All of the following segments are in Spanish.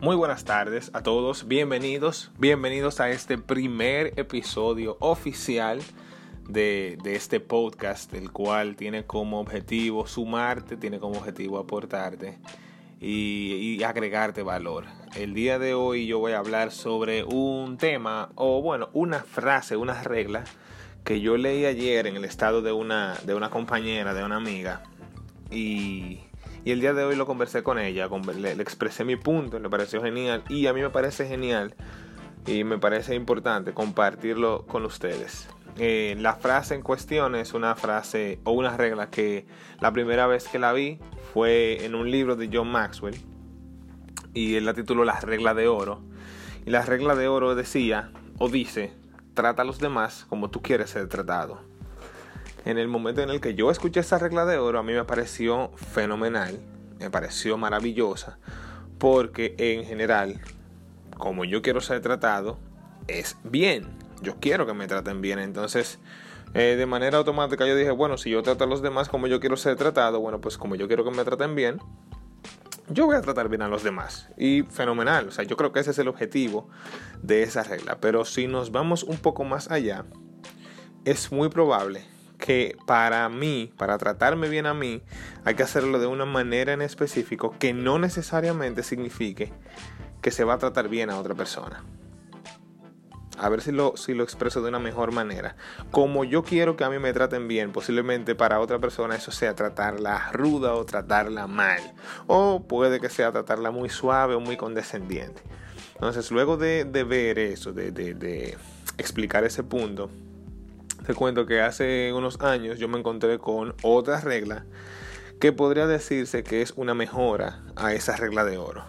Muy buenas tardes a todos, bienvenidos, bienvenidos a este primer episodio oficial de, este podcast, el cual tiene como objetivo sumarte, tiene como objetivo aportarte y, y agregarte valor. El día de hoy yo voy a hablar sobre un tema, o bueno, una frase, una regla que yo leí ayer en el estado de una, de una compañera, de una amiga, y y el día de hoy lo conversé con ella, le, expresé mi punto, le pareció genial y a mí me parece genial y me parece importante compartirlo con ustedes. Eh, la frase en cuestión es una frase o una regla que la primera vez que la vi fue en un libro de John Maxwell y él la tituló La regla de oro. Y la regla de oro decía o dice, trata a los demás como tú quieres ser tratado en el momento en el que yo escuché esa regla de oro, a mí me pareció fenomenal, me pareció maravillosa, porque en general, como yo quiero ser tratado, es bien. Yo quiero que me traten bien. Entonces, eh, de manera automática yo dije, bueno, si yo trato a los demás como yo quiero ser tratado, bueno, pues como yo quiero que me traten bien, yo voy a tratar bien a los demás. Y fenomenal. O sea, yo creo que ese es el objetivo de esa regla. Pero si nos vamos un poco más allá, es muy probable que para mí, para tratarme bien a mí, hay que hacerlo de una manera en específico que no necesariamente signifique que se va a tratar bien a otra persona. A ver si lo, si lo expreso de una mejor manera. Como yo quiero que a mí me traten bien, posiblemente para otra persona eso sea tratarla ruda o tratarla mal. O puede que sea tratarla muy suave o muy condescendiente. Entonces, luego de, ver eso, de, de explicar ese punto, te cuento que hace unos años yo me encontré con otra regla que podría decirse que es una mejora a esa regla de oro.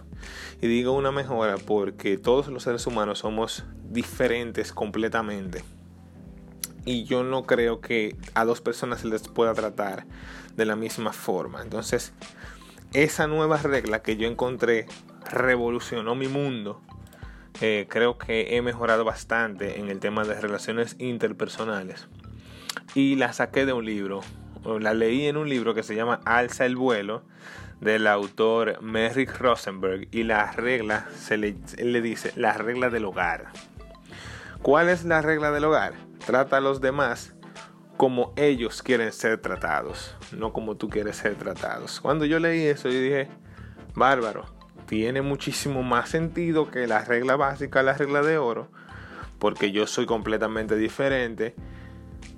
Y digo una mejora porque todos los seres humanos somos diferentes completamente. Y yo no creo que a dos personas se les pueda tratar de la misma forma. Entonces, esa nueva regla que yo encontré revolucionó mi mundo eh, creo que he mejorado bastante en el tema de relaciones interpersonales. Y la saqué de un libro, la leí en un libro que se llama Alza el vuelo del autor Merrick Rosenberg y la regla se le, le dice la regla del hogar. ¿Cuál es la regla del hogar? Trata a los demás como ellos quieren ser tratados, no como tú quieres ser tratados. Cuando yo leí eso, yo dije, bárbaro, tiene muchísimo más sentido que la regla básica, la regla de oro, porque yo soy completamente diferente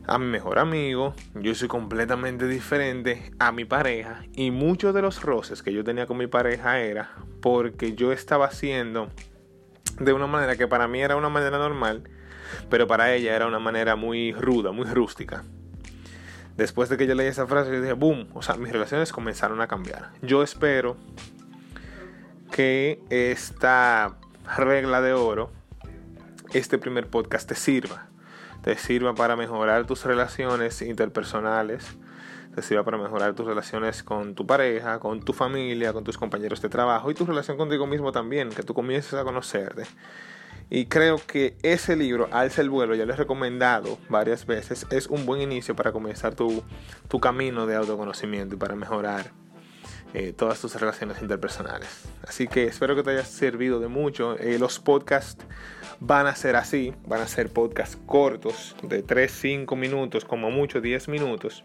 a mi mejor amigo, yo soy completamente diferente a mi pareja y muchos de los roces que yo tenía con mi pareja era porque yo estaba haciendo de una manera que para mí era una manera normal, pero para ella era una manera muy ruda, muy rústica. Después de que yo leí esa frase, yo dije, boom, o sea, mis relaciones comenzaron a cambiar. Yo espero que esta regla de oro, este primer podcast te sirva. Te sirva para mejorar tus relaciones interpersonales, te sirva para mejorar tus relaciones con tu pareja, con tu familia, con tus compañeros de trabajo y tu relación contigo mismo también, que tú comiences a conocerte. Y creo que ese libro, Alza el vuelo, ya lo he recomendado varias veces, es un buen inicio para comenzar tu, tu camino de autoconocimiento y para mejorar eh, todas tus relaciones interpersonales. Así que espero que te haya servido de mucho. Eh, los podcasts van a ser así, van a ser podcasts cortos, de 3, 5 minutos, como mucho 10 minutos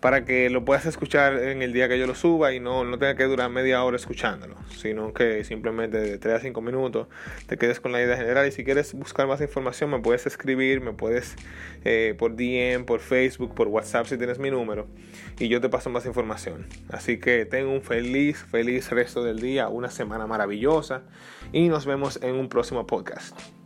para que lo puedas escuchar en el día que yo lo suba y no, no tenga que durar media hora escuchándolo, sino que simplemente de 3 a 5 minutos te quedes con la idea general y si quieres buscar más información me puedes escribir, me puedes eh, por DM, por Facebook, por WhatsApp si tienes mi número y yo te paso más información. Así que tengo un feliz, feliz resto del día, una semana maravillosa y nos vemos en un próximo podcast.